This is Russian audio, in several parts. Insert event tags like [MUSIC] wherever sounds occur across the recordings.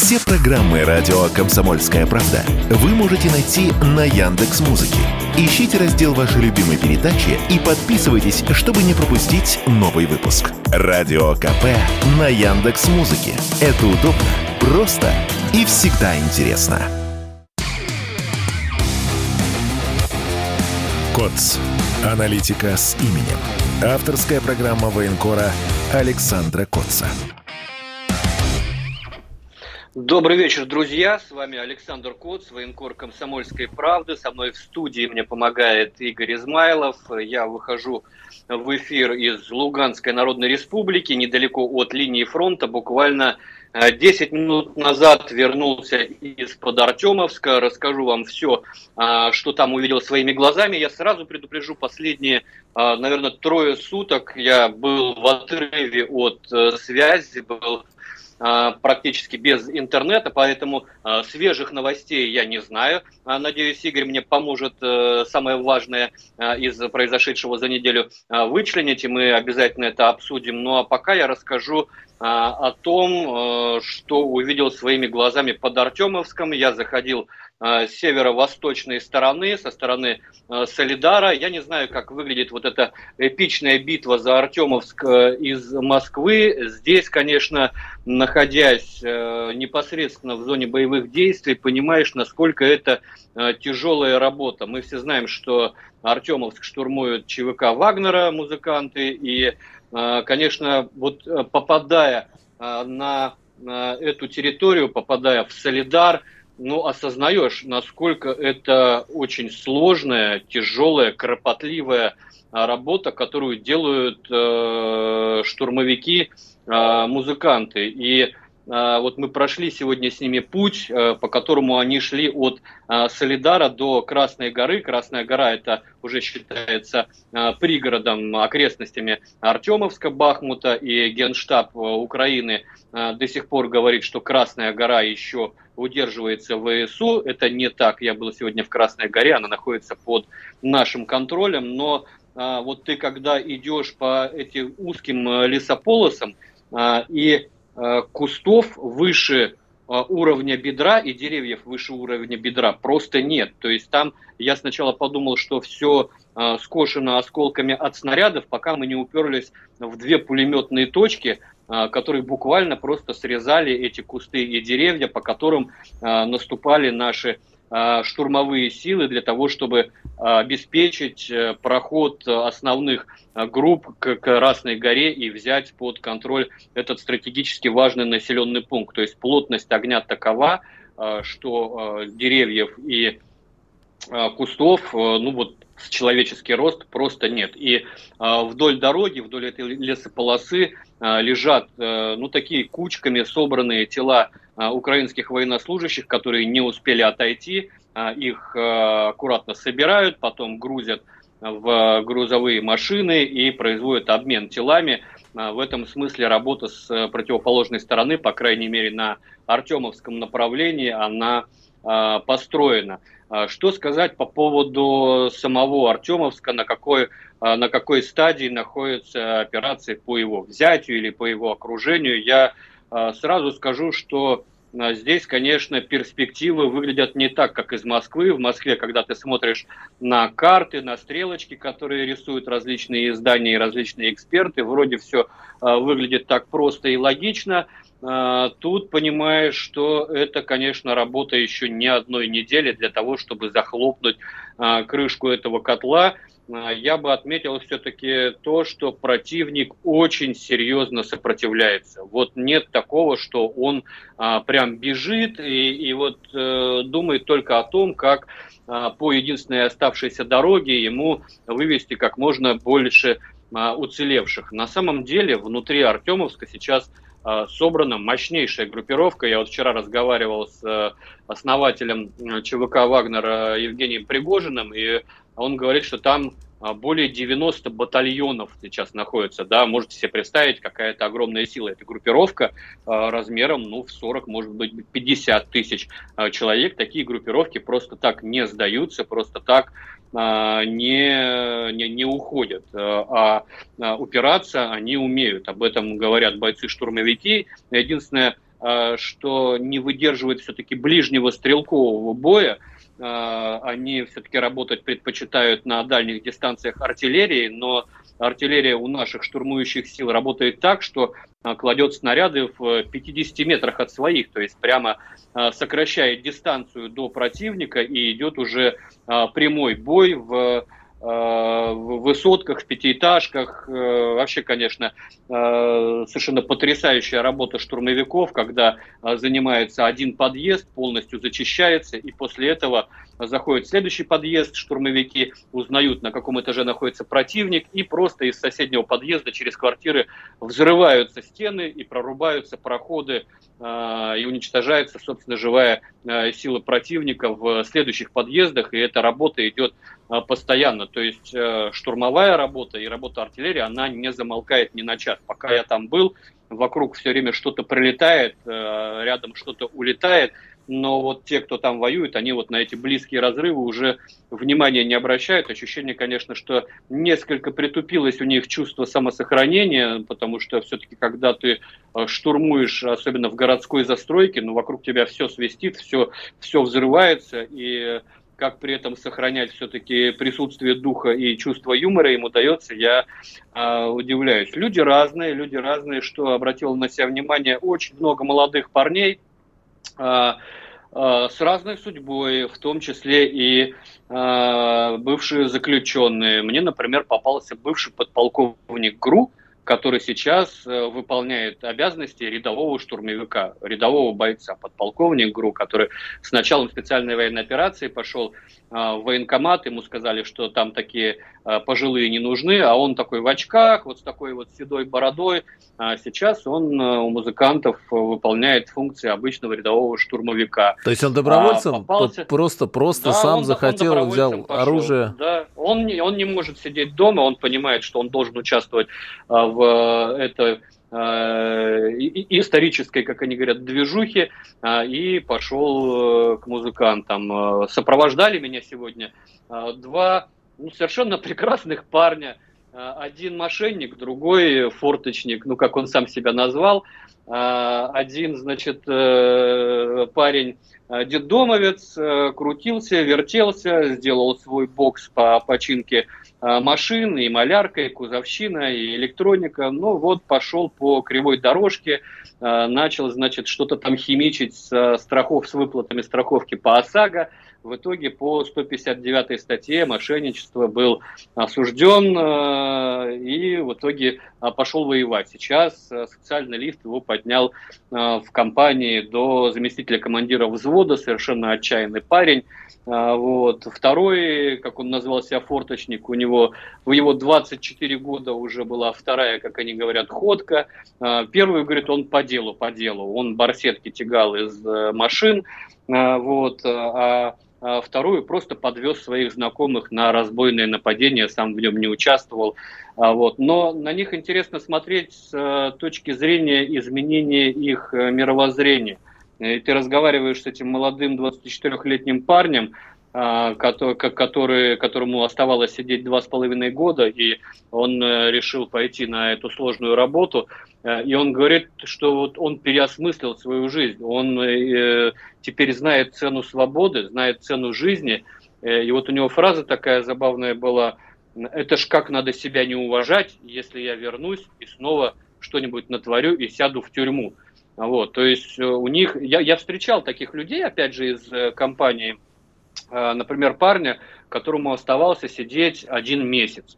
Все программы радио Комсомольская правда вы можете найти на Яндекс Музыке. Ищите раздел вашей любимой передачи и подписывайтесь, чтобы не пропустить новый выпуск. Радио КП на Яндекс Музыке. Это удобно, просто и всегда интересно. КОЦ. Аналитика с именем. Авторская программа военкора Александра Котца. Добрый вечер, друзья. С вами Александр Коц, военкор «Комсомольской правды». Со мной в студии мне помогает Игорь Измайлов. Я выхожу в эфир из Луганской Народной Республики, недалеко от линии фронта, буквально 10 минут назад вернулся из-под Артемовска. Расскажу вам все, а, что там увидел своими глазами. Я сразу предупрежу, последние, а, наверное, трое суток я был в отрыве от э, связи, был практически без интернета, поэтому а, свежих новостей я не знаю. А, надеюсь, Игорь мне поможет э, самое важное из произошедшего за неделю вычленить, и мы обязательно это обсудим. Ну а пока я расскажу о том, э, что увидел своими глазами под Артемовском. Я заходил Э, северо-восточной стороны, со стороны э, Солидара. Я не знаю, как выглядит вот эта эпичная битва за Артемовск э, из Москвы. Здесь, конечно, находясь непосредственно в зоне боевых действий, понимаешь, насколько это тяжелая работа. Мы все знаем, что Артемовск штурмуют ЧВК Вагнера, музыканты, и, конечно, вот попадая на эту территорию, попадая в Солидар, ну, осознаешь, насколько это очень сложная, тяжелая, кропотливая а, работа, которую делают э, штурмовики, э, музыканты. И вот мы прошли сегодня с ними путь, э, по которому они шли от а, Солидара до Красной горы. Красная гора это уже считается а, пригородом, окрестностями Артемовска, Бахмута и Генштаб э, Украины до сих пор говорит, что Красная гора еще удерживается в ВСУ. Это не так. Я был сегодня в Красной горе, она находится под нашим контролем, но вот ты когда идешь по этим узким э, лесополосам и кустов выше э, уровня бедра и деревьев выше уровня бедра просто нет. То есть там я сначала подумал, что все э, скошено осколками от снарядов, пока мы не уперлись в две пулеметные точки, которые буквально просто срезали эти кусты и деревья, по которым наступали наши Э, штурмовые силы для того, чтобы э, обеспечить э, проход основных групп к Красной горе и взять под контроль этот стратегически важный населенный пункт. То есть плотность огня такова, что деревьев и кустов, ну вот человеческий рост просто нет. И вдоль дороги, вдоль этой лесополосы лежат, ну, такие кучками собранные тела украинских военнослужащих, которые не успели отойти. А, их а, аккуратно собирают, потом грузят в грузовые машины и производят обмен телами. В этом смысле работа с противоположной стороны, по крайней мере на Артемовском направлении, она построена. Что сказать по поводу самого Артемовска, на какой, на какой стадии находится операция по его взятию или по его окружению, я а, сразу скажу, что а, Здесь, конечно, перспективы выглядят не так, как из Москвы. В Москве, когда ты смотришь на карты, на стрелочки, которые рисуют различные издания и различные эксперты, вроде все а, выглядит так просто и логично. Тут понимаешь, что это, конечно, работа еще не одной недели для того, чтобы захлопнуть крышку этого котла. А, я бы отметил все-таки то, что противник очень серьезно сопротивляется. Вот нет такого, что он а, прям бежит и, и вот э, думает только о том, как а, по единственной оставшейся дороге ему вывести как можно больше а, уцелевших. На самом деле внутри Артемовска сейчас собрана мощнейшая группировка. Я вот вчера разговаривал с э, основателем ЧВК «Вагнера» Евгением Пригожиным, и он говорит, что там а, более 90 батальонов сейчас находится, да, можете себе представить, какая-то огромная сила. Это группировка а, размером, ну, в 40, может быть, 50 тысяч а, человек. Такие группировки просто так не сдаются, просто так не, не, не уходят, а упираться они умеют. Об этом говорят бойцы-штурмовики. Единственное, что не выдерживает все-таки ближнего стрелкового боя, они все-таки работать предпочитают на дальних дистанциях артиллерии, но артиллерия у наших штурмующих сил работает так, что а, кладет снаряды в 50 метрах от своих, то есть прямо сокращает дистанцию до противника и идет уже прямой бой в в высотках, в пятиэтажках. Э, вообще, конечно, э, совершенно потрясающая работа штурмовиков, когда занимается один подъезд, полностью зачищается, и после этого заходит в следующий подъезд, штурмовики узнают, на каком этаже находится противник, и просто из соседнего подъезда через квартиры взрываются стены и прорубаются проходы, э, и уничтожается, собственно, живая э, сила противника в следующих подъездах, и эта работа идет э, постоянно. То есть штурмовая работа и работа артиллерии, она не замолкает ни на час. Пока я там был, вокруг все время что-то прилетает, рядом что-то улетает, но вот те, кто там воюет, они вот на эти близкие разрывы уже внимания не обращают. Ощущение, конечно, что несколько притупилось у них чувство самосохранения, потому что все-таки, когда ты э, штурмуешь, особенно в городской застройке, ну, вокруг тебя все свистит, все, все взрывается, и как при этом сохранять все-таки присутствие духа и чувство юмора им удается, я э, удивляюсь. Люди разные, люди разные, что обратило на себя внимание очень много молодых парней, с разной судьбой, в том числе и а, бывшие заключенные. Мне, например, попался бывший подполковник ГРУ, который сейчас э, выполняет обязанности рядового штурмовика, рядового бойца, подполковник ГРУ, который с началом специальной военной операции пошел а, в военкомат, ему сказали, что там такие пожилые не нужны, а он такой в очках, вот с такой вот седой бородой. А сейчас он э, у музыкантов выполняет функции обычного рядового штурмовика. То есть он добровольцем а, попался... просто просто да, сам он, захотел, он взял пошел. оружие. Да, он не, он не может сидеть дома, он понимает, что он должен участвовать в этой исторической, как они говорят, движухи, и пошел э, к музыкантам. Э, сопровождали меня сегодня два ну, совершенно прекрасных парня. Один мошенник, другой форточник, ну, как он сам себя назвал. Один, значит, э, парень детдомовец, крутился, вертелся, сделал свой бокс по починке Э, машин, и малярка, и кузовщина, и электроника. Ну вот пошел по кривой дорожке, э, начал, значит, что-то там химичить с страхов, с выплатами страховки по ОСАГО. В итоге по 159 статье мошенничество был осужден э, и в итоге пошел воевать. Сейчас социальный лифт его поднял в компании до заместителя командира взвода, совершенно отчаянный парень. Вот. Второй, как он назвал себя, форточник, у него в его 24 года уже была вторая, как они говорят, ходка. А, первый, говорит, он по делу, по делу. Он барсетки тягал из э, машин, а, вот, а вторую просто подвез своих знакомых на разбойное нападение, сам в нем не участвовал. Вот. Но на них интересно смотреть с э, точки зрения изменения их э, мировоззрения. И ты разговариваешь с этим молодым 24-летним парнем, а, который, который, которому оставалось сидеть два с половиной года, и он э, решил пойти на эту сложную работу. Э, и он говорит, что вот он переосмыслил свою жизнь. Он э, теперь знает цену свободы, знает цену жизни. И вот у него фраза такая забавная была, это ж как надо себя не уважать, если я вернусь и снова что-нибудь натворю и сяду в тюрьму. Вот, то есть у них, я, я встречал таких людей, опять же, из компании, например, парня, которому оставался сидеть один месяц.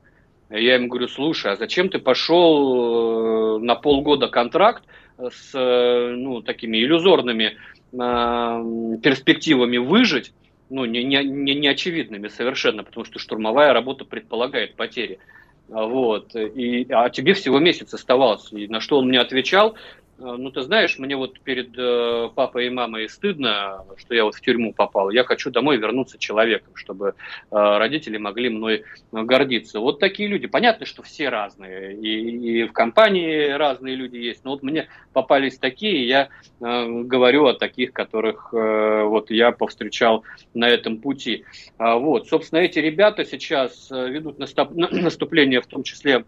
Я ему говорю, слушай, а зачем ты пошел на полгода контракт с ну, такими иллюзорными перспективами выжить, ну, не, не, не, не очевидными совершенно, потому что штурмовая работа предполагает потери. Вот. И, а тебе всего месяц оставался. И на что он мне отвечал, Э, ну, ты знаешь, мне вот перед э, папой и мамой стыдно, что я вот в тюрьму попал. Я хочу домой вернуться человеком, чтобы э, родители могли мной гордиться. Вот такие люди. Понятно, что все разные. И, и в компании разные люди есть. Но вот мне попались такие, я э, говорю о таких, которых э, вот я повстречал на этом пути. А, вот, собственно, эти ребята сейчас э, ведут наступ, [CLEARS THROAT] наступление в том числе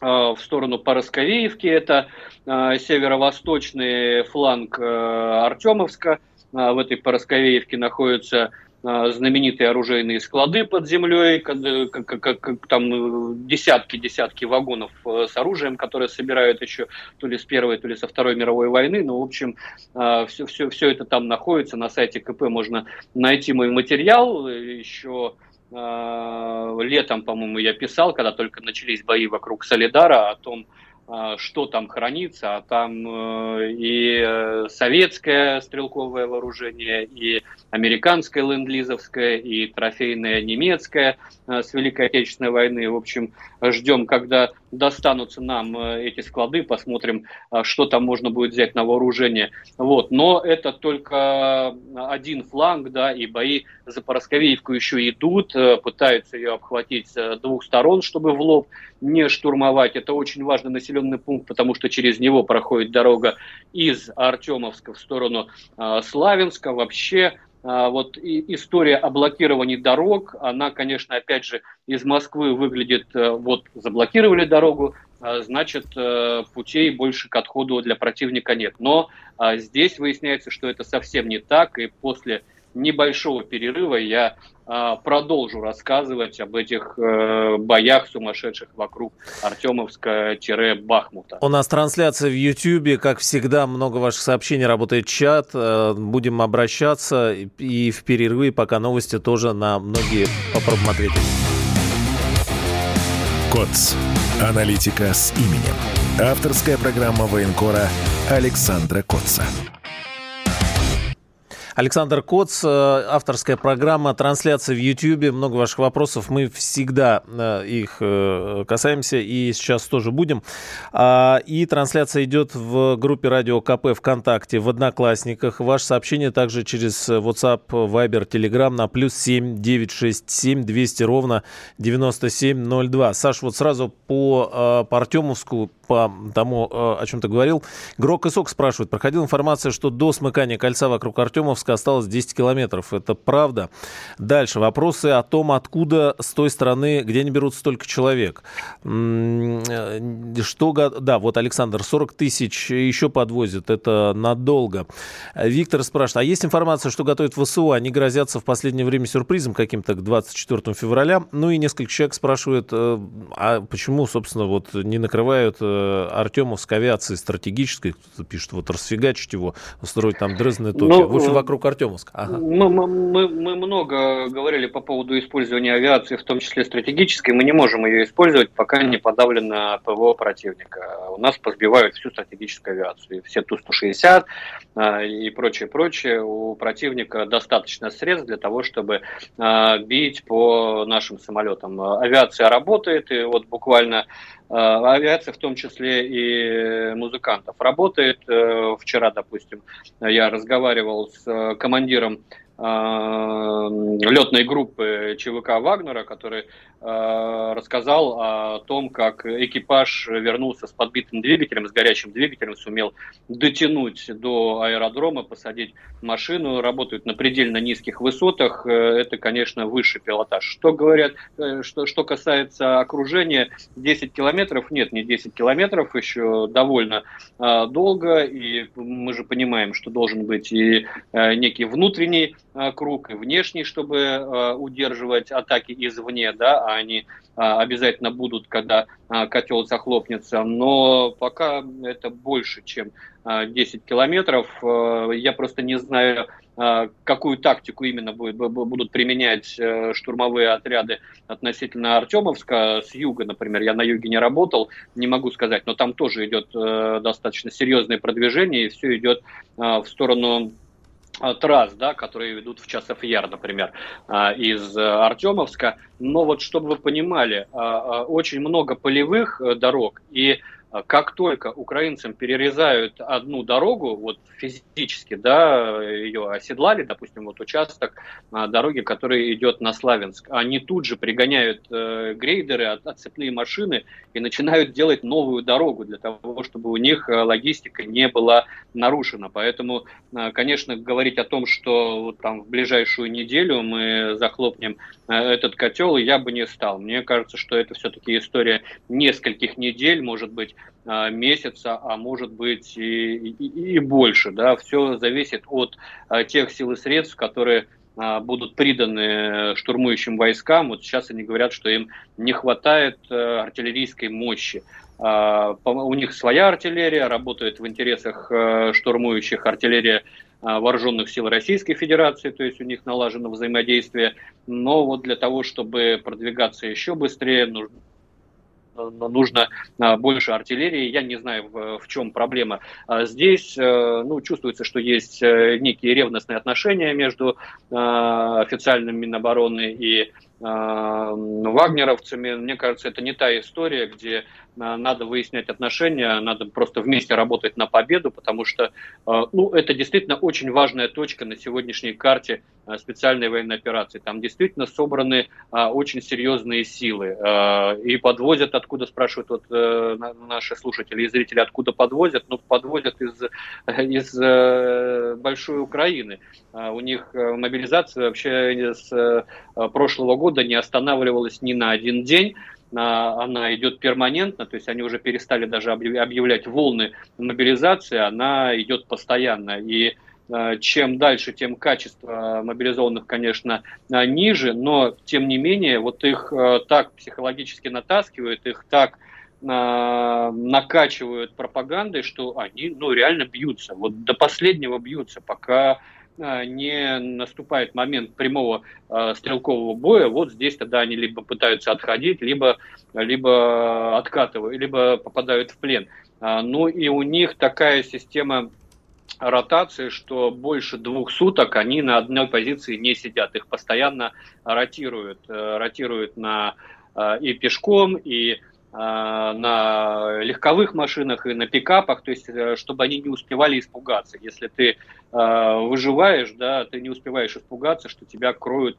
в сторону Поросковеевки, это северо-восточный фланг Артемовска. В этой Поросковеевке находится а, знаменитые оружейные склады под землей, как, как, как, там десятки-десятки вагонов э, с оружием, которые собирают еще то ли с Первой, то ли со Второй мировой войны. Ну, в общем, все, все, все это там находится. На сайте КП можно найти мой материал. Еще летом, по-моему, я писал, когда только начались бои вокруг Солидара, о том, а, что там хранится, а там э, и э, советское стрелковое вооружение, и американское ленд-лизовское, и трофейное немецкое э, с Великой Отечественной войны. В общем, ждем, когда достанутся нам эти склады, посмотрим, что там можно будет взять на вооружение. Вот. Но это только один фланг, да, и бои за Поросковеевку еще идут, пытаются ее обхватить с двух сторон, чтобы в лоб не штурмовать. Это очень важный населенный пункт, потому что через него проходит дорога из Артемовска в сторону э, Славянска. Вообще э, вот и история о блокировании дорог, она, конечно, опять же, из Москвы выглядит, э, вот заблокировали дорогу, э, значит, э, путей больше к отходу для противника нет. Но э, здесь выясняется, что это совсем не так, и после небольшого перерыва я а, продолжу рассказывать об этих э, боях сумасшедших вокруг Артемовска-Бахмута. У нас трансляция в Ютьюбе, как всегда, много ваших сообщений, работает чат. Э, будем обращаться и в перерывы, пока новости тоже на многие попробуем ответить. КОЦ. Аналитика с именем. Авторская программа военкора Александра Котца. Александр Коц, э, авторская программа, трансляция в YouTube. Много ваших вопросов. Мы всегда э, их э, касаемся и сейчас тоже будем. А, и трансляция идет в группе Радио КП ВКонтакте, в Одноклассниках. Ваше сообщение также через WhatsApp, Viber, Telegram на плюс 7 967 200 ровно 9702. Саш, вот сразу по, по Артемовску по тому, э, о чем ты говорил. Грок и Сок спрашивают. Проходила информация, что до смыкания кольца вокруг Артемовска осталось 10 километров. Это правда? Дальше. Вопросы о том, откуда с той стороны, где они берут столько человек. Э, что... Да, вот Александр, 40 тысяч еще подвозят. Это надолго. Виктор спрашивает. А есть информация, что готовят ВСУ? Они грозятся в последнее время сюрпризом каким-то к 24 февраля. Ну и несколько человек спрашивают, э, а почему, собственно, вот не накрывают Артемовской авиации стратегической, кто-то пишет, вот расфигачить его, устроить там Дрезден Токио. Ну, в общем, вокруг Артемовска. Ага. Мы, мы, мы много говорили по поводу использования авиации, в том числе стратегической. Мы не можем ее использовать, пока не подавлено ПВО противника. У нас позбивают всю стратегическую авиацию. Все Ту-160 а, и прочее, прочее. У противника достаточно средств для того, чтобы а, бить по нашим самолетам. Авиация работает, и вот буквально авиация, в том числе и музыкантов, работает. Э, вчера, допустим, я разговаривал с э, командиром летной группы ЧВК Вагнера, который э, рассказал о том, как экипаж вернулся с подбитым двигателем, с горячим двигателем, сумел дотянуть до аэродрома, посадить машину, работают на предельно низких высотах. Э, это, конечно, высший пилотаж. Что говорят, э, что, что касается окружения, 10 километров, нет, не 10 километров, еще довольно долго, и мы же понимаем, что должен быть и некий внутренний круг и внешний, чтобы э, удерживать атаки извне, да, а они э, обязательно будут, когда котел захлопнется. Но пока это больше, чем 10 километров. Я просто не знаю, какую тактику именно будут применять штурмовые отряды относительно Артемовска. С юга, например, я на юге не работал, не могу сказать, но там тоже идет достаточно серьезное продвижение, и все идет в сторону трасс, да, которые ведут в Часов Яр, например, а, из э, Артемовска. Но вот чтобы вы понимали, а, очень много полевых э, дорог, и а как только украинцам перерезают одну дорогу, вот физически, да, ее оседлали, допустим, вот участок а, дороги, который идет на Славянск, они тут же пригоняют э, грейдеры, от, отцепные машины и начинают делать новую дорогу для того, чтобы у них э, логистика не была нарушена. Поэтому, э, конечно, говорить о том, что вот там в ближайшую неделю мы захлопнем э, этот котел, я бы не стал. Мне кажется, что это все-таки история нескольких недель, может быть, месяца, а может быть и, и, и больше. Да? Все зависит от а, тех сил и средств, которые а, будут приданы штурмующим войскам. Вот сейчас они говорят, что им не хватает артиллерийской мощи. У них своя артиллерия, работает в интересах штурмующих артиллерия вооруженных сил Российской Федерации, то есть у них налажено взаимодействие. Но вот для того, чтобы продвигаться еще быстрее, нужно а, больше артиллерии. Я не знаю, в, в чем проблема. А здесь э, ну, чувствуется, что есть э, некие ревностные отношения между а, официальным Минобороны и вагнеровцами. Мне кажется, это не та история, где надо выяснять отношения, надо просто вместе работать на победу, потому что ну, это действительно очень важная точка на сегодняшней карте специальной военной операции. Там действительно собраны очень серьезные силы и подвозят, откуда спрашивают вот э, наши слушатели и зрители, откуда подвозят, ну, подвозят из, из э, большой Украины. У них э, мобилизация вообще с прошлого года не останавливалась ни на один день она идет перманентно, то есть они уже перестали даже объявлять волны мобилизации, она идет постоянно. И чем дальше, тем качество мобилизованных, конечно, ниже, но тем не менее, вот их так психологически натаскивают, их так накачивают пропагандой, что они ну, реально бьются, вот до последнего бьются, пока а, не наступает момент прямого э, стрелкового боя, вот здесь тогда они либо пытаются отходить, либо, либо откатывают, либо попадают в плен. А, ну и у них такая система ротации, что больше двух суток они на одной позиции не сидят, их постоянно ротируют, э, ротируют на э, и пешком, и Э, на легковых машинах и на пикапах, то есть э, чтобы они не успевали испугаться. Если ты э, выживаешь, да, ты не успеваешь испугаться, что тебя кроют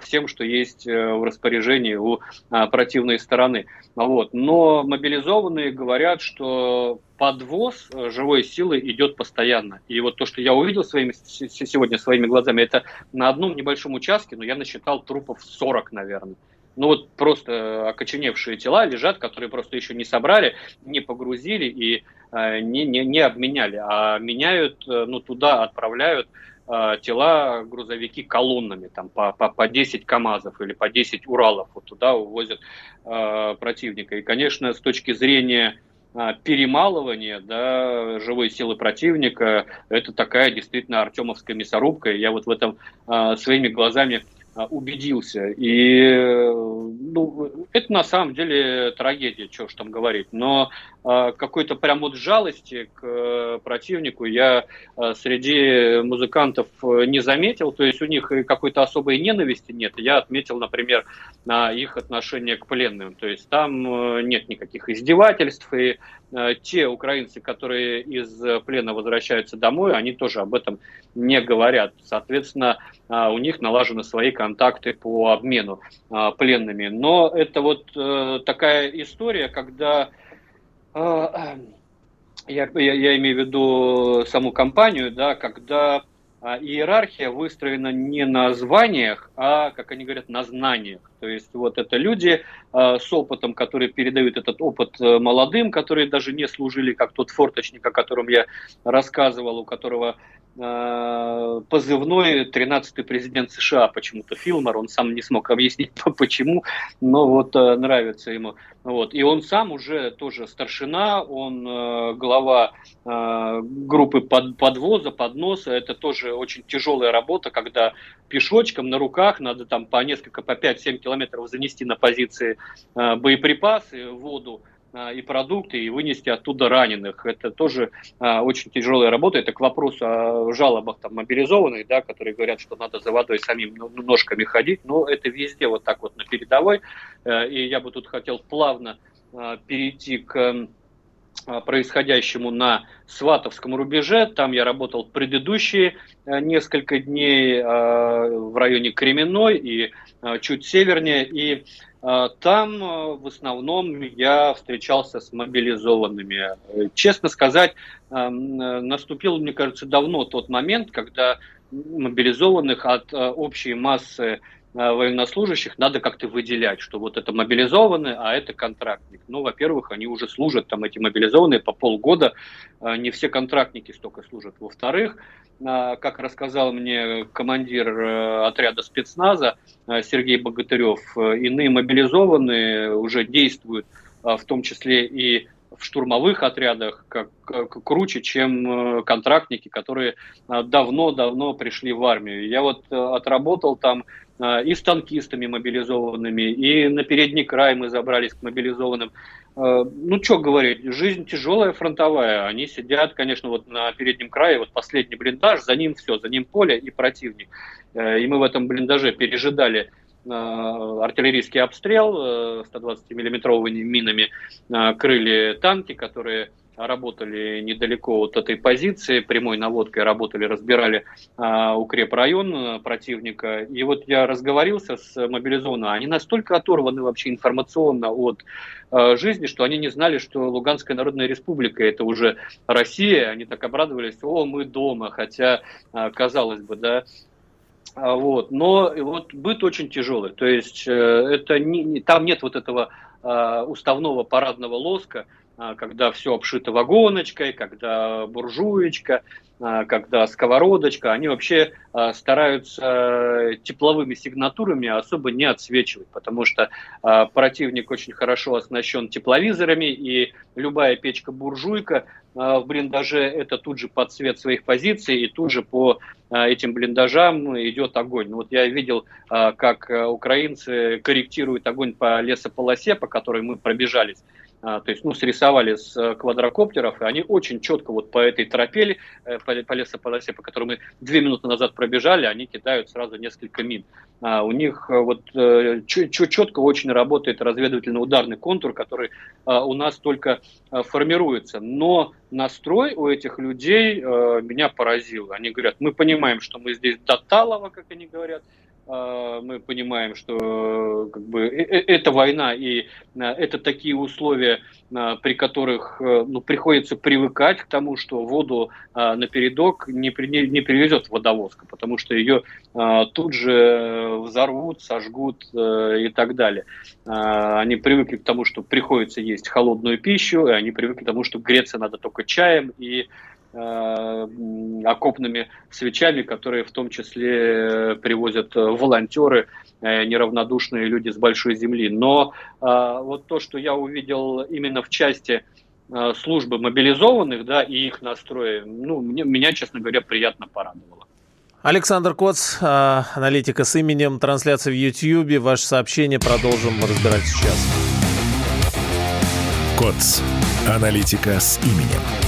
всем, что есть в распоряжении у противной стороны. Вот. Но мобилизованные говорят, что подвоз живой силы идет постоянно. И вот то, что я увидел своими, сегодня своими глазами, это на одном небольшом участке, но я насчитал трупов 40, наверное ну вот просто окоченевшие тела лежат, которые просто еще не собрали, не погрузили и э, не, не, не обменяли, а меняют, э, ну туда отправляют э, тела грузовики колоннами, там по, по, по 10 КАМАЗов или по 10 Уралов, вот туда увозят э, противника. И, конечно, с точки зрения перемалывания да, живой силы противника, это такая действительно артемовская мясорубка. Я вот в этом э, своими глазами убедился. И ну, это на самом деле трагедия, что ж там говорить. Но э, какой-то прям вот жалости к э, противнику я э, среди музыкантов не заметил. То есть у них какой-то особой ненависти нет. Я отметил, например, на их отношение к пленным. То есть там нет никаких издевательств. И те украинцы, которые из плена возвращаются домой, они тоже об этом не говорят. Соответственно, у них налажены свои контакты по обмену пленными. Но это вот э, такая история, когда э, [CLEARS THROAT] я, я, я имею в виду саму компанию, да, когда а иерархия выстроена не на званиях, а, как они говорят, на знаниях. То есть вот это люди э, с опытом, которые передают этот опыт э, молодым, которые даже не служили, как тот форточник, о котором я рассказывал, у которого э, позывной 13-й президент США почему-то Филмор, он сам не смог объяснить [LAUGHS] почему, но вот э, нравится ему. Вот. И он сам уже тоже старшина, он э, глава э, группы под, подвоза, подноса, это тоже очень тяжелая работа, когда пешочком на руках надо там по несколько, по 5-7 километров занести на позиции э, боеприпасы, воду э, и продукты и вынести оттуда раненых. Это тоже а, очень тяжелая работа. Это к вопросу о жалобах там, мобилизованных, да, которые говорят, что надо за водой самим ножками ходить. Но это везде вот так вот на передовой. И я бы тут хотел плавно а, перейти к происходящему на Сватовском рубеже. Там я работал предыдущие несколько дней в районе Кременной и чуть севернее. И там в основном я встречался с мобилизованными. Честно сказать, наступил, мне кажется, давно тот момент, когда мобилизованных от общей массы Э, военнослужащих надо как-то выделять, что вот это мобилизованный, а это контрактник. Ну, во-первых, они уже служат, там эти мобилизованные по полгода, э, не все контрактники столько служат. Во-вторых, э, как рассказал мне командир отряда спецназа Сергей Богатырев, иные мобилизованные уже действуют в том числе и в штурмовых отрядах как, как круче, чем контрактники, которые давно-давно пришли в армию. Я вот отработал там и с танкистами мобилизованными, и на передний край мы забрались к мобилизованным. А, ну, что говорить, жизнь тяжелая, фронтовая. Они сидят, конечно, вот на переднем крае, вот последний блиндаж, за ним все, за ним поле и противник. Э, и мы в этом блиндаже пережидали артиллерийский обстрел 120-миллиметровыми э, минами, крыли танки, которые работали недалеко от этой позиции, прямой наводкой работали, разбирали э, укрепрайон противника. И вот я разговорился с мобилизованными, они настолько оторваны вообще информационно от э, жизни, что они не знали, что Луганская Народная Республика это уже Россия. Они так обрадовались, о, мы дома, хотя, э, казалось бы, да, а, вот. Но вот быт очень тяжелый. То есть э, это не, там нет вот этого э, уставного парадного лоска, а, когда все обшито вагоночкой, когда буржуечка, а, когда сковородочка, они вообще а, стараются тепловыми сигнатурами особо не отсвечивать, потому что противник очень хорошо оснащен тепловизорами, и любая печка-буржуйка в блиндаже это тут же под цвет своих позиций, и тут же по этим блиндажам идет огонь. Ну, вот я видел, как украинцы корректируют огонь по лесополосе, по которой мы пробежались. А, то есть, ну, срисовали с э, квадрокоптеров, и они очень четко вот по этой тропе, э, по, по лесополосе, по которой мы две минуты назад пробежали, они кидают сразу несколько мин. А у них э, вот четко очень работает разведывательно-ударный контур, который у нас только формируется. Но настрой у этих людей меня поразил. Они говорят, мы понимаем, что мы здесь до Талова, как они говорят, а, мы понимаем, что как бы, э, э, это война, и а, это такие условия, а, при которых ну, приходится привыкать к тому, что воду на передок не, не привезет водовозка, потому что ее тут же взорвут, сожгут э, и так далее. Они привыкли к тому, что приходится есть холодную пищу, и они привыкли к тому, что греться надо только чаем и Э, окопными свечами, которые в том числе привозят волонтеры, э, неравнодушные люди с большой земли. Но э, вот то, что я увидел именно в части службы мобилизованных, да, и их настроя, ну, мне, меня, честно говоря, приятно порадовало. Александр Коц, аналитика с именем, трансляция в YouTube. Ваше сообщение продолжим разбирать сейчас. КОЦ. Аналитика с именем.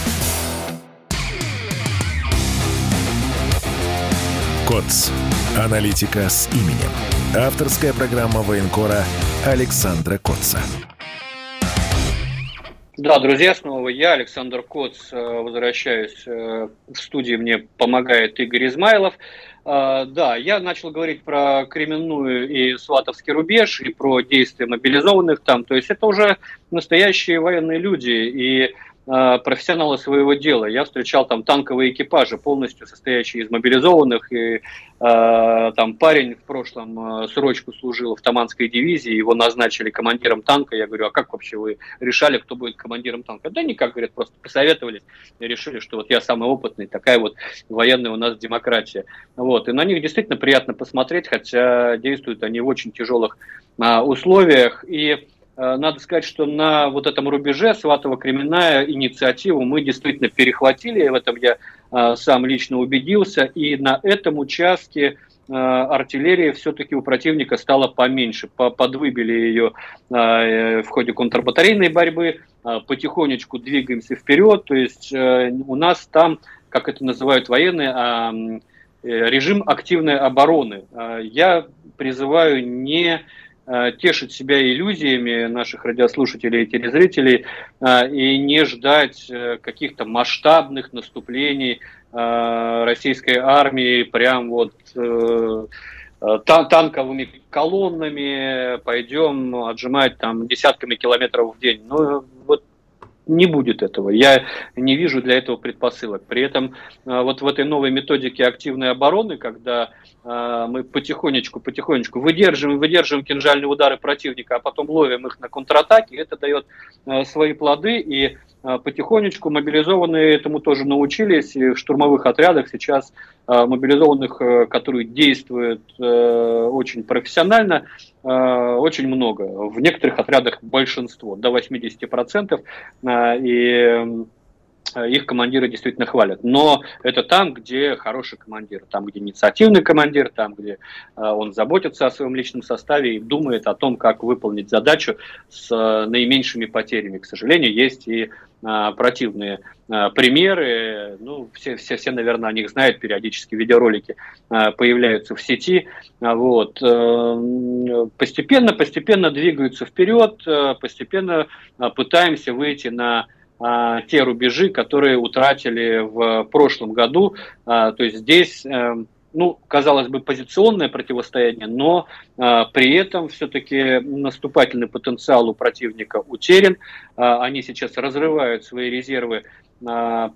КОЦ. Аналитика с именем. Авторская программа военкора Александра Котца. Да, друзья, снова я, Александр Коц, э, возвращаюсь э, в студии, мне помогает Игорь Измайлов. Э, да, я начал говорить про Кременную и Сватовский рубеж, и про действия мобилизованных там. То есть это уже настоящие военные люди, и профессионалы своего дела. Я встречал там танковые экипажи, полностью состоящие из мобилизованных. И э, там парень в прошлом э, срочку служил в Таманской дивизии, его назначили командиром танка. Я говорю, а как вообще вы решали, кто будет командиром танка? Да никак, говорят, просто посоветовались и решили, что вот я самый опытный, такая вот военная у нас демократия. Вот. И на них действительно приятно посмотреть, хотя действуют они в очень тяжелых условиях. И надо сказать, что на вот этом рубеже Сватово-Кременная инициативу мы действительно перехватили, в этом я сам лично убедился, и на этом участке артиллерия все-таки у противника стала поменьше. Подвыбили ее в ходе контрбатарейной борьбы, потихонечку двигаемся вперед, то есть у нас там, как это называют военные, Э, режим активной обороны. А, я призываю не э, тешить себя иллюзиями наших радиослушателей и телезрителей а, и не ждать э, каких-то масштабных наступлений российской армии прям вот танковыми колоннами пойдем отжимать там десятками километров в день. Ну, вот не будет этого. Я не вижу для этого предпосылок. При этом а, вот в этой новой методике активной обороны, когда а, мы потихонечку, потихонечку выдерживаем, выдерживаем кинжальные удары противника, а потом ловим их на контратаке, это дает а, свои плоды, и потихонечку мобилизованные этому тоже научились, и в штурмовых отрядах сейчас мобилизованных, э, которые действуют э, очень профессионально, э, очень много. В некоторых отрядах большинство, до 80%. И Э, их командиры действительно хвалят. Но это там, где хороший командир, там, где инициативный командир, там, где э, он заботится о своем личном составе и думает о том, как выполнить задачу с э, наименьшими потерями. К сожалению, есть и противные примеры. Ну, все, все, все, наверное, о них знают, периодически видеоролики появляются в сети. Вот. Постепенно, постепенно двигаются вперед, постепенно пытаемся выйти на те рубежи, которые утратили в прошлом году. А, то есть здесь, э, ну, казалось бы, позиционное противостояние, но а, при этом все-таки наступательный потенциал у противника утерян. Они сейчас разрывают свои резервы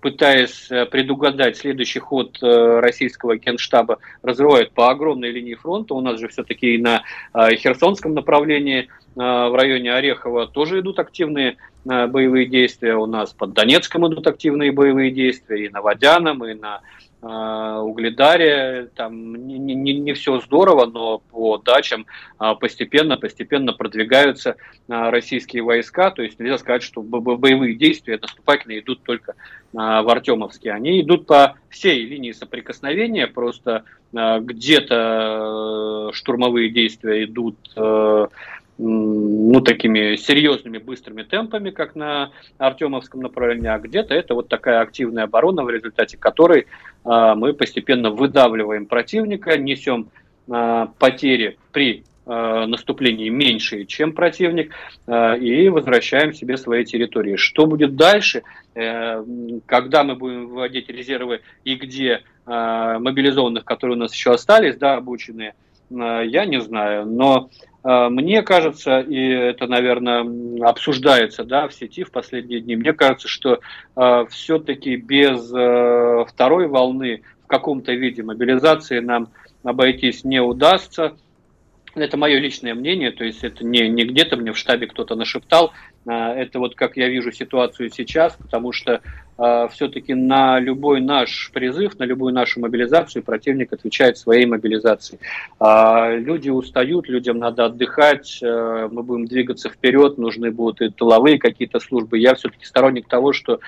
пытаясь предугадать следующий ход э, российского генштаба, разрывают по огромной линии фронта. У нас же все-таки и на Херсонском направлении в районе Орехова тоже идут активные Э, боевые действия у нас под Донецком идут активные боевые действия и на Водяном, и на э, Угледаре. Там не, не, не все здорово, но по дачам постепенно, постепенно продвигаются э, российские войска. То есть нельзя сказать, что боевые действия наступательные идут только в Артемовске. Они идут по всей линии соприкосновения, просто где-то штурмовые действия идут ну, такими серьезными, быстрыми темпами, как на Артемовском направлении, а где-то это вот такая активная оборона, в результате которой а, мы постепенно выдавливаем противника, несем а, потери при а, наступлении меньшие, чем противник, и возвращаем себе свои территории. Что будет дальше, э, когда мы будем вводить резервы и где мобилизованных, которые у нас еще остались, да, обученные, я не знаю, но мне кажется, и это, наверное, обсуждается да, в сети в последние дни, мне кажется, что э, все-таки без э, второй волны в каком-то виде мобилизации нам обойтись не удастся. Это мое личное мнение, то есть это не, не где-то мне в штабе кто-то нашептал, это вот как я вижу ситуацию сейчас, потому что а, все-таки на любой наш призыв, на любую нашу мобилизацию противник отвечает своей мобилизацией. А, люди устают, людям надо отдыхать, э, мы будем двигаться вперед, нужны будут и тыловые какие-то службы. Я все-таки сторонник того, что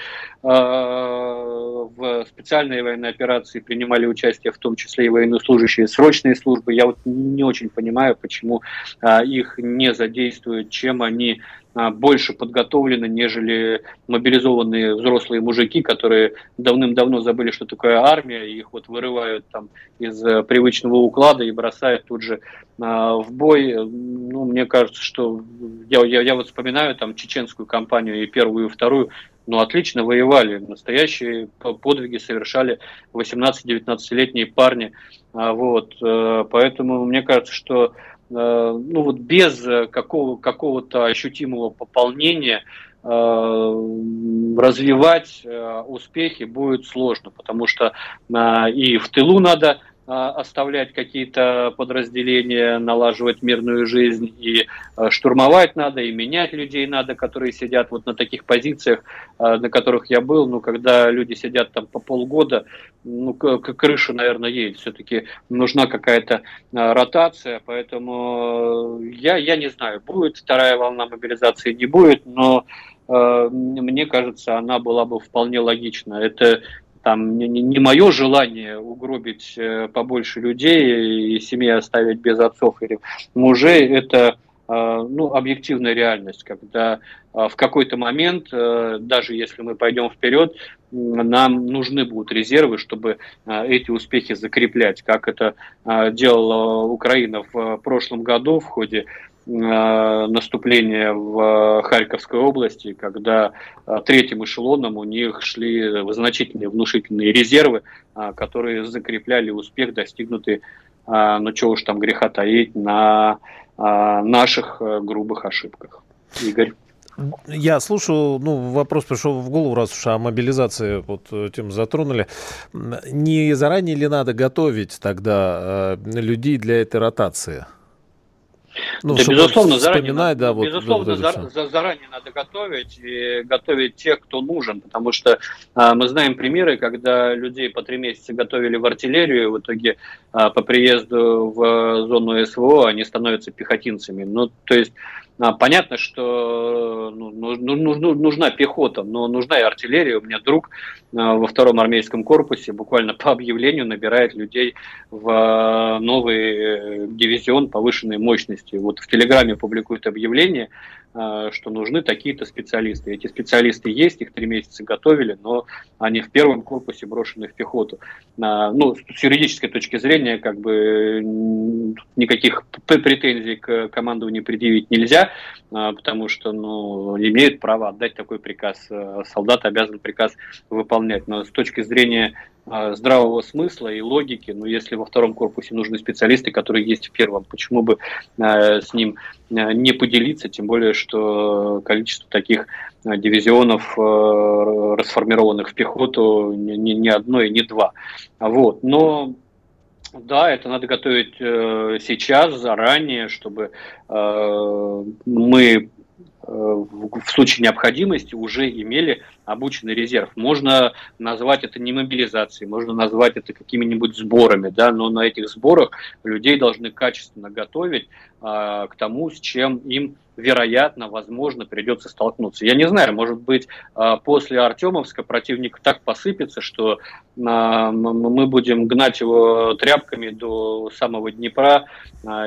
а, в специальной военной операции принимали участие в том числе и военнослужащие срочные службы. Я вот не очень понимаю, почему их не задействуют, чем они а, больше подготовлены, нежели мобилизованные взрослые мужики, которые давным-давно забыли, что такое армия, и их вот вырывают там из э, привычного уклада и бросают тут же а, в бой. Ну, мне кажется, что я, я, я вот вспоминаю там чеченскую кампанию и первую, и вторую, ну, отлично воевали, настоящие подвиги совершали 18-19-летние парни, а, вот, э, поэтому мне кажется, что ну вот без э, какого, какого-то ощутимого пополнения э, развивать успехи будет сложно, потому что и в тылу надо оставлять какие-то подразделения, налаживать мирную жизнь, и штурмовать надо, и менять людей надо, которые сидят вот на таких позициях, на которых я был, ну, когда люди сидят там по полгода, ну, крыша, наверное, едет, все-таки нужна какая-то ротация, поэтому я, я не знаю, будет вторая волна мобилизации, не будет, но мне кажется, она была бы вполне логична. Это там не, не мое желание угробить э, побольше людей и семьи оставить без отцов или мужей, это э, ну, объективная реальность, когда э, в какой-то момент, даже если мы пойдем вперед, нам нужны будут резервы, чтобы эти успехи закреплять, как это делала Украина в прошлом году в ходе наступления в Харьковской области, когда э, третьим эшелоном у них шли значительные внушительные резервы, э, которые закрепляли успех, достигнутый, ну чего уж там греха таить, на наших грубых ошибках. Игорь. Я слушаю, ну, вопрос пришел в голову, раз уж о мобилизации вот тем затронули. Не заранее ли надо готовить тогда людей для этой ротации? Ну, да, безусловно, заранее, да, вот, безусловно вот за, за, заранее надо готовить, и готовить тех, кто нужен, потому что а, мы знаем примеры, когда людей по три месяца готовили в артиллерию, в итоге а, по приезду в зону СВО они становятся пехотинцами. Ну, то есть Понятно, что ну, нужна пехота, но нужна и артиллерия. У меня друг а, во втором армейском корпусе буквально по объявлению набирает людей в а, новый э, дивизион повышенной мощности. Вот в Телеграме публикуют объявление, что нужны такие-то специалисты. Эти специалисты есть, их три месяца готовили, но они в первом корпусе брошены в пехоту. А, ну, с юридической точки зрения, как бы никаких претензий к командованию предъявить нельзя, а, потому что ну, имеют право отдать такой приказ. Э, солдат обязан приказ выполнять. Но с точки зрения а, здравого смысла и логики, но если во втором корпусе нужны специалисты, которые есть в первом, почему бы э, с ним э, не поделиться, тем более, что количество таких дивизионов, расформированных в пехоту, не одно и не два. Вот. Но да, это надо готовить сейчас, заранее, чтобы мы в случае необходимости уже имели обученный резерв. Можно назвать это не мобилизацией, можно назвать это какими-нибудь сборами, да, но на этих сборах людей должны качественно готовить а, к тому, с чем им вероятно, возможно, придется столкнуться. Я не знаю, может быть, а, после Артемовска противник так посыпется, что а, мы будем гнать его тряпками до самого Днепра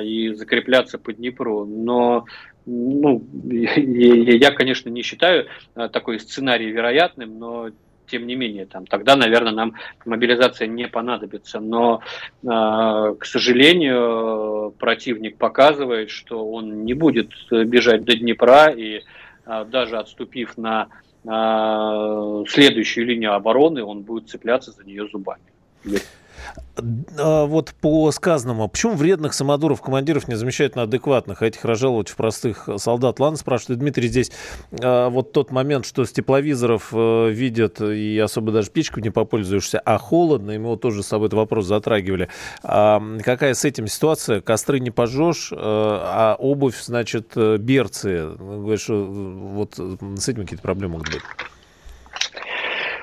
и закрепляться по Днепру. Но ну, я, конечно, не считаю э, такой сценарий вероятным, но тем не менее, там, тогда, наверное, нам мобилизация не понадобится. Но, э, к сожалению, противник показывает, что он не будет бежать до Днепра и э, даже отступив на следующую линию обороны, он будет цепляться за нее зубами. А, вот по сказанному, почему вредных самодуров, командиров не замечают на адекватных, а этих разжаловать в простых солдат? Ладно, спрашивает Дмитрий здесь. А, вот тот момент, что с тепловизоров э, видят и особо даже печку не попользуешься, а холодно, и мы вот тоже с собой этот вопрос затрагивали. А, какая с этим ситуация? Костры не пожжешь, э, а обувь, значит, э, берцы. Говоришь, вот с этим какие-то проблемы могут быть.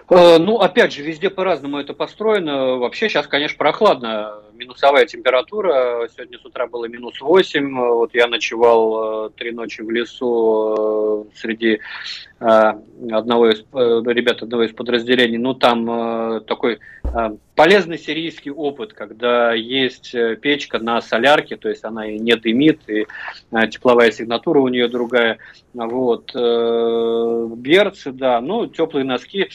Э, ну, опять же, везде по-разному это построено. Вообще сейчас, конечно, прохладно. Минусовая температура. Сегодня с утра было минус 8. Вот я ночевал э, три ночи в лесу э, среди одного из ребят одного из подразделений. Ну, там такой полезный сирийский опыт, когда есть печка на солярке, то есть она и не дымит, и тепловая сигнатура у нее другая. Вот. Берцы, да, ну, теплые носки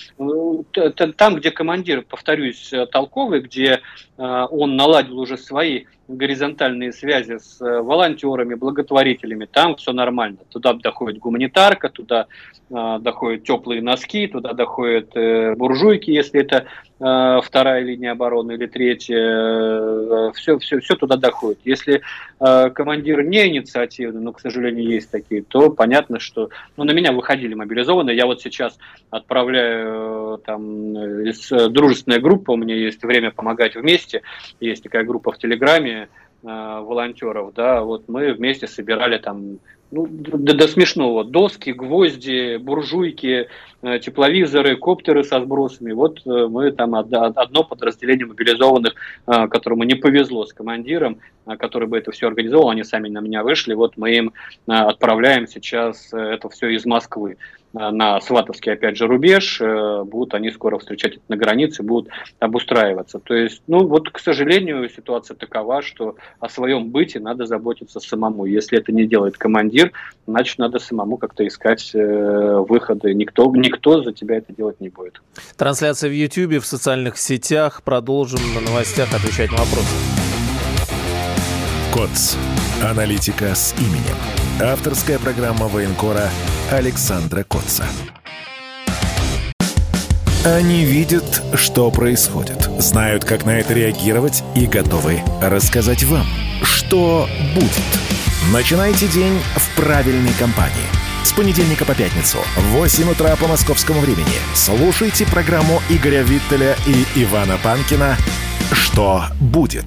там, где командир, повторюсь, э, толковый, где э, он наладил уже свои горизонтальные связи с э, волонтерами, благотворителями, там все нормально. Туда доходит гуманитарка, туда доходят теплые носки, туда доходят буржуйки, если это э, вторая линия обороны или третья, все, все, все туда доходит. Если командир не инициативный, но, к сожалению, есть такие, то понятно, что ну, на меня выходили мобилизованные. Я вот сейчас отправляю там из дружественная группа, у меня есть время помогать вместе, есть такая группа в Телеграме, волонтеров, да, вот мы вместе собирали там ну, до, до смешного. Доски, гвозди, буржуйки, э, тепловизоры, коптеры со сбросами. Вот э, мы там одно подразделение мобилизованных, э, которому не повезло с командиром, который бы это все организовал, они сами на меня вышли. Вот мы им отправляем сейчас это все из Москвы на Сватовский, опять же, рубеж, будут они скоро встречать на границе, будут обустраиваться. То есть, ну вот, к сожалению, ситуация такова, что о своем быте надо заботиться самому. Если это не делает командир, мир, значит, надо самому как-то искать э, выходы. Никто, никто за тебя это делать не будет. Трансляция в YouTube, в социальных сетях. Продолжим на новостях отвечать на вопросы. КОЦ. Аналитика с именем. Авторская программа военкора Александра Котца. Они видят, что происходит, знают, как на это реагировать и готовы рассказать вам, что будет. Начинайте день в правильной компании. С понедельника по пятницу в 8 утра по московскому времени слушайте программу Игоря Виттеля и Ивана Панкина «Что будет?».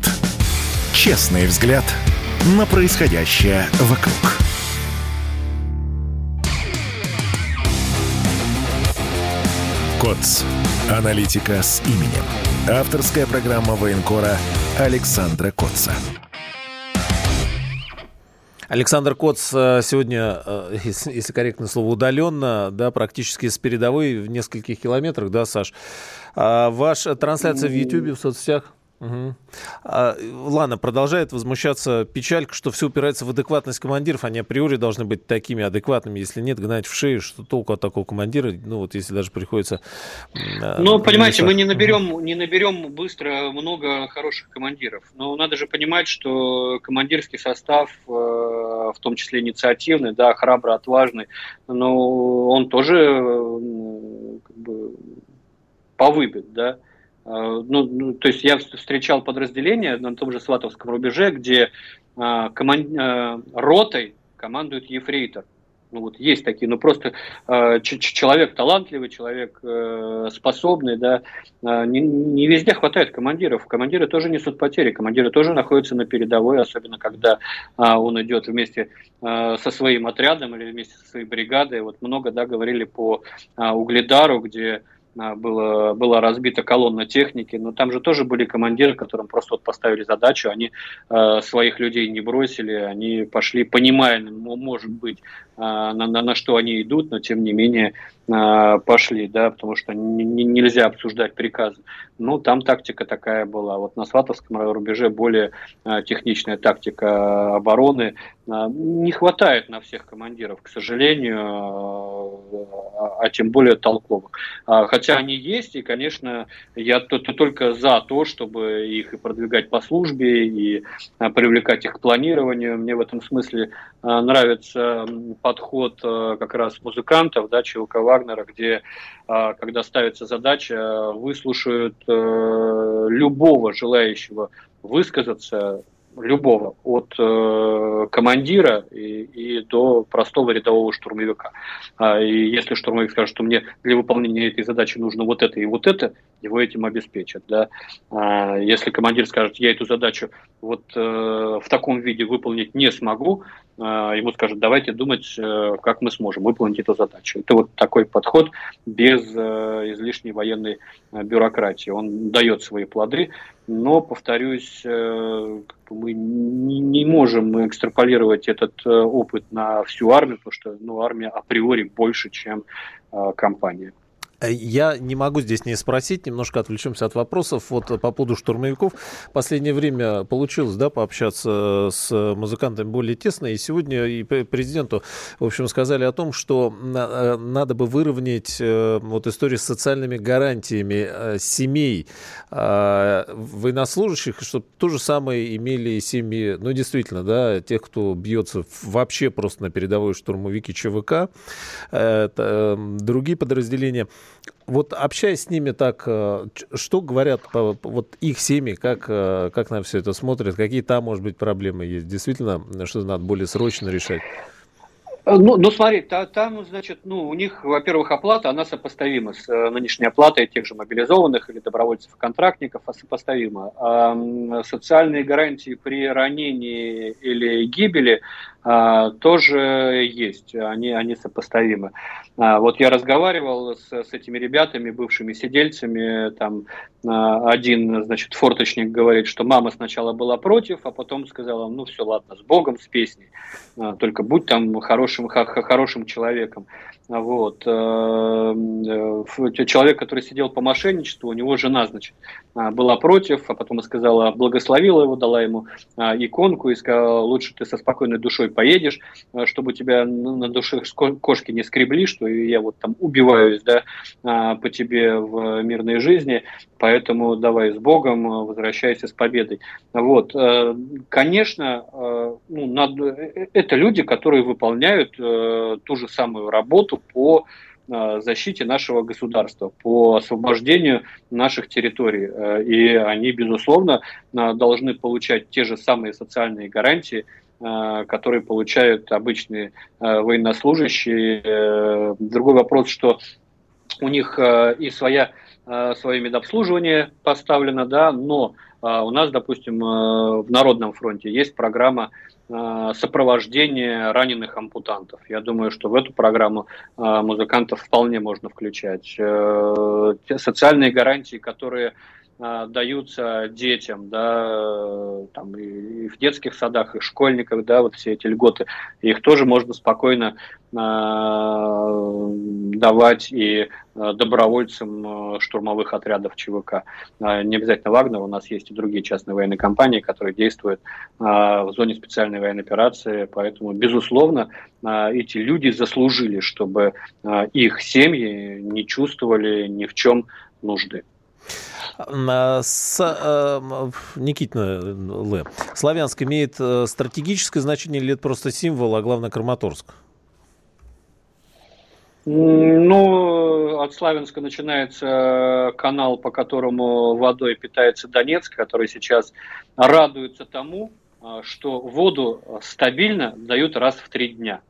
Честный взгляд на происходящее вокруг. КОЦ. Аналитика с именем. Авторская программа военкора Александра Котца. Александр Коц э, сегодня, э, если корректное слово, удаленно, да, практически с передовой в нескольких километрах, да, Саш? А ваша трансляция в YouTube, в соцсетях? Угу. А, ладно, продолжает возмущаться печалька, что все упирается в адекватность командиров. Они априори должны быть такими адекватными. Если нет, гнать в шею, что толку от такого командира, ну вот если даже приходится... А, ну, понимаете, мы не наберем, не наберем быстро много хороших командиров. Но надо же понимать, что командирский состав, э, в том числе инициативный, да, храбрый, отважный, но он тоже э, как бы повыбит, да. Э, ну, ну, то есть я встречал подразделения на том же Сватовском рубеже, где э, коман... э, ротой командует ефрейтор. Ну вот есть такие, ну просто э, человек талантливый, человек э, способный, да, э, не, не везде хватает командиров. Командиры тоже несут потери, командиры тоже находятся на передовой, особенно когда э, он идет вместе э, со своим отрядом или вместе со своей бригадой. Вот много, да, говорили по э, Угледару, где было, была разбита колонна техники, но там же тоже были командиры, которым просто вот поставили задачу, они э, своих людей не бросили, они пошли, понимая, может быть, э, на, на, на что они идут, но тем не менее э, пошли, да, потому что не, нельзя обсуждать приказы. Ну, там тактика такая была. Вот на Сватовском рубеже более э, техничная тактика обороны. Э, не хватает на всех командиров, к сожалению, э, а тем более толковых. Хотя хотя они есть, и, конечно, я только за то, чтобы их и продвигать по службе, и а, привлекать их к планированию. Мне в этом смысле а, нравится подход а, как раз музыкантов, да, ЧЛК Вагнера, где, когда ставится задача, выслушают любого желающего высказаться, любого, от э, командира и, и до простого рядового штурмовика. А, и если штурмовик скажет, что мне для выполнения этой задачи нужно вот это и вот это, его этим обеспечат. Да? А, если командир скажет, я эту задачу вот э, в таком виде выполнить не смогу, э, ему скажут, давайте думать, э, как мы сможем выполнить эту задачу. Это вот такой подход без э, излишней военной э, бюрократии. Он дает свои плоды, но, повторюсь, э, мы не, можем экстраполировать этот э, опыт на всю армию, потому что ну, армия априори больше, чем э, компания. Э, я не могу здесь не спросить, немножко отвлечемся от вопросов. Вот по поводу штурмовиков. Последнее время получилось, да, пообщаться с музыкантами более тесно. И сегодня и президенту, в общем, сказали о том, что э, надо бы выровнять э, вот историю с социальными гарантиями семей военнослужащих, чтобы то же самое имели семьи, ну, действительно, да, тех, кто бьется вообще просто на передовой штурмовики ЧВК, другие подразделения – Вот общаясь с ними так, э, что говорят вот их семьи, как, э, как на все это смотрят, какие там, может быть, проблемы есть? Действительно, что надо более срочно решать? Э, ну, ну смотри, та, там, значит, ну, у них, во-первых, оплата, она сопоставима с нынешней оплатой тех же мобилизованных или добровольцев-контрактников, а сопоставима. А социальные гарантии при ранении или гибели тоже есть, они, они сопоставимы. А, вот я разговаривал с, с этими ребятами, бывшими сидельцами, там а, один, значит, форточник говорит, что мама сначала была против, а потом сказала, ну все, ладно, с Богом, с песней, только будь там хорошим, хорошим человеком. Вот. Э, человек, который сидел по мошенничеству, у него жена, значит, была против, а потом сказала, благословила его, дала ему иконку и сказала, лучше ты со спокойной душой поедешь, э, чтобы тебя на душе кошки не скребли, что я вот там убиваюсь, да, а, по тебе в мирной жизни, поэтому давай с Богом, э, возвращайся с победой. Вот, э, конечно, ну, надо, это люди, которые выполняют ту же самую работу по защите нашего государства, по освобождению наших территорий. И они, безусловно, должны получать те же самые социальные гарантии, которые получают обычные э, военнослужащие. Э, другой вопрос, что у них и своя, свое медобслуживание поставлено, да, но у нас, допустим, в Народном фронте есть программа сопровождения раненых ампутантов. Я думаю, что в эту программу музыкантов вполне можно включать. Социальные гарантии, которые даются детям, да, там и в детских садах, и школьниках, да, вот все эти льготы, их тоже можно спокойно э, давать и добровольцам штурмовых отрядов ЧВК. Не обязательно Вагнер, у нас есть и другие частные военные компании, которые действуют в зоне специальной военной операции, поэтому, безусловно, эти люди заслужили, чтобы их семьи не чувствовали ни в чем нужды. С, э, Никитина Л. Славянск имеет э, стратегическое значение или это просто символ, а главное Краматорск? Ну, от Славянска начинается канал, по которому водой питается Донецк, который сейчас радуется тому, э, что воду стабильно дают раз в три дня.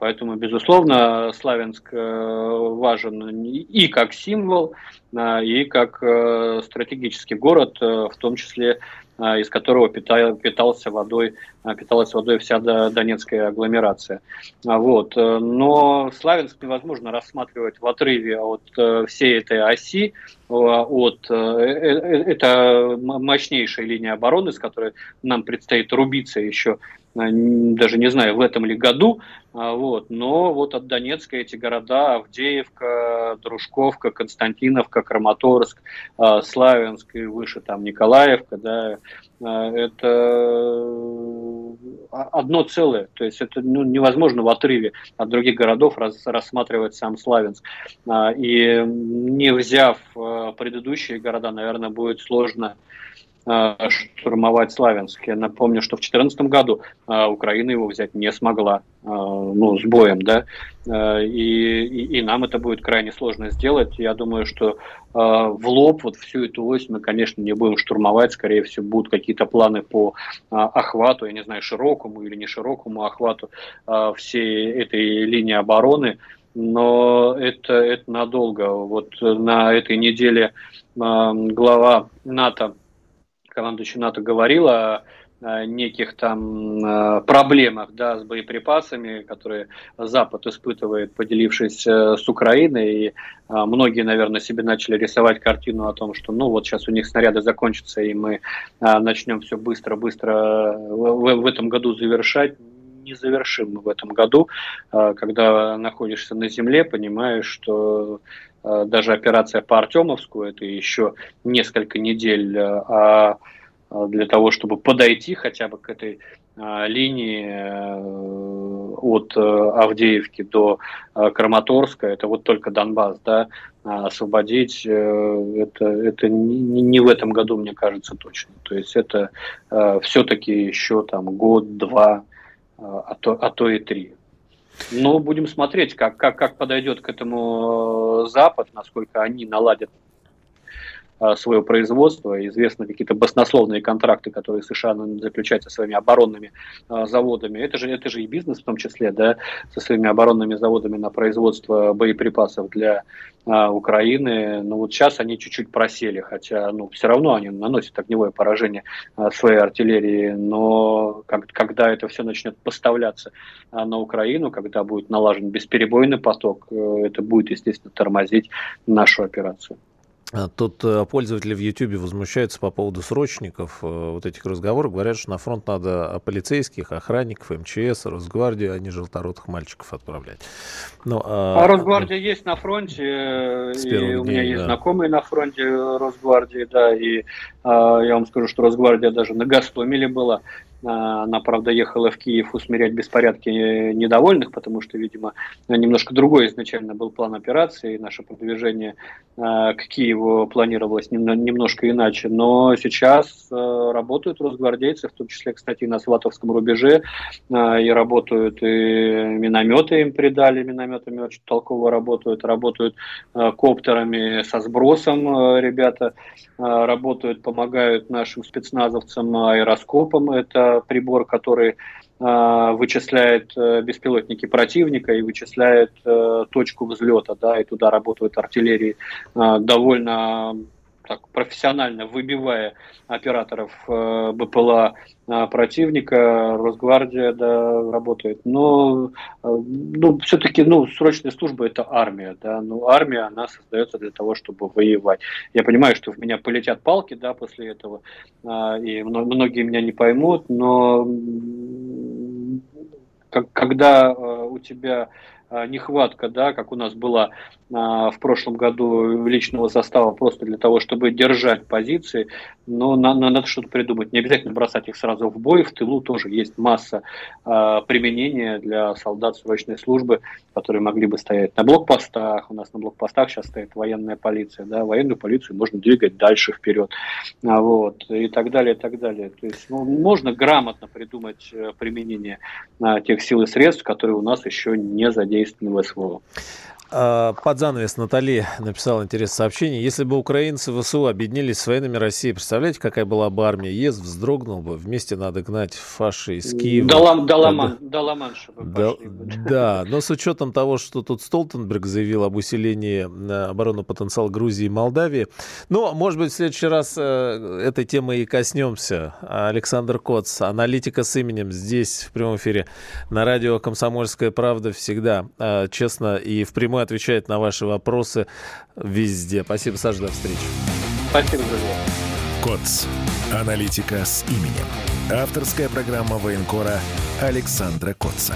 Поэтому, безусловно, Славянск важен и как символ, и как э, стратегический город, э, в том числе э, из которого питал, питался водой, питалась водой вся Донецкая агломерация. А вот. Но Славянск невозможно рассматривать в отрыве от всей этой оси, от, это мощнейшая линия обороны, с которой нам предстоит рубиться еще даже не знаю, в этом ли году, а, вот, но вот от Донецка эти города, Авдеевка, Дружковка, Константиновка, Краматорск, а, Славянск и выше там Николаевка, да, а, это одно целое, то есть это ну, невозможно в отрыве от других городов рас, рассматривать сам Славянск. И не взяв предыдущие города, наверное, будет сложно штурмовать Славянск. Я напомню, что в 2014 году э, Украина его взять не смогла, э, ну, с боем, да, и, и, и нам это будет крайне сложно сделать. Я думаю, что в лоб вот всю эту ось мы, конечно, не будем штурмовать, скорее всего, будут какие-то планы по охвату, я не знаю, широкому или не широкому охвату всей этой линии обороны, но это, это надолго. Вот на этой неделе глава НАТО командующий НАТО говорил о неких там э, проблемах да, с боеприпасами, которые Запад испытывает, поделившись э, с Украиной. И э, многие, наверное, себе начали рисовать картину о том, что ну вот сейчас у них снаряды закончатся, и мы начнем все быстро-быстро в этом году завершать не завершим мы в этом году, когда находишься на земле, понимаешь, что даже операция по Артемовску, это еще несколько недель, а для того, чтобы подойти хотя бы к этой линии э, от э, Авдеевки до э, Краматорска, это вот только Донбасс, да, освободить, это, это не, не в этом году, мне кажется, точно. То есть это все-таки еще там год, два, а то, а то и три. Но будем смотреть, как, как, как подойдет к этому Запад, насколько они наладят а, свое производство. Известны какие-то баснословные контракты, которые США заключают со своими оборонными а, заводами. Это же, это же и бизнес в том числе, да, со своими оборонными заводами на производство боеприпасов для а, Украины. Но вот сейчас они чуть-чуть просели, хотя ну, все равно они наносят огневое поражение своей артиллерии. Но как, когда это все начнет поставляться на Украину, когда будет налажен бесперебойный поток, э, это будет, естественно, тормозить нашу операцию. А тут э, пользователи в YouTube возмущаются по поводу срочников, э, вот этих разговоров. Говорят, что на фронт надо полицейских, охранников, МЧС, Росгвардию, а не желторотых мальчиков отправлять. Ну, а, а Росгвардия ну, есть на фронте, э, и дней, у меня есть да. знакомые на фронте Росгвардии, да, и а, я вам скажу, что Росгвардия даже на Гастомеле была. Она, правда, ехала в Киев усмирять беспорядки недовольных, потому что, видимо, немножко другой изначально был план операции. Наше продвижение к Киеву планировалось немножко иначе. Но сейчас работают росгвардейцы, в том числе, кстати, и на Сватовском рубеже, и работают и минометы им придали, минометами очень толково работают, работают коптерами со сбросом ребята, работают, помогают нашим спецназовцам аэроскопом. Это прибор, который э, вычисляет э, беспилотники противника и вычисляет э, точку взлета, да, и туда работают артиллерии довольно так профессионально выбивая операторов э, БПЛА э, противника, Росгвардия да, работает. Но э, ну, все-таки ну, срочная служба это армия. Да? Ну, армия, она создается для того, чтобы воевать. Я понимаю, что в меня полетят палки да, после этого, и многие меня не поймут, но когда у тебя нехватка, да, как у нас была а, в прошлом году личного состава просто для того, чтобы держать позиции, но надо, надо что-то придумать. Не обязательно бросать их сразу в бой, в тылу тоже есть масса а, применения для солдат срочной службы, которые могли бы стоять на блокпостах. У нас на блокпостах сейчас стоит военная полиция, да, военную полицию можно двигать дальше вперед, вот, и так далее, и так далее. То есть ну, можно грамотно придумать э, применение тех сил и средств, которые у нас еще не задействованы задействованы СВО. А, под занавес Натали написала интересное сообщение. Если бы украинцы ВСУ объединились с военными России, представляете, какая была бы армия? ЕС вздрогнул бы. Вместе надо гнать фаши из Киева. До, Лам, до, Ламан, до Ла-Манша да, [LAUGHS] да, но с учетом того, что тут Столтенберг заявил об усилении э, оборонного потенциала Грузии и Молдавии. Ну, может быть, в следующий раз э, этой темы и коснемся. Александр Коц, аналитика с именем, здесь в прямом эфире на радио «Комсомольская правда» всегда э, честно и в прямой отвечает на ваши вопросы везде. Спасибо, Саша, до встречи. Спасибо, друзья. КОЦ. Аналитика с именем. Авторская программа военкора Александра Котца.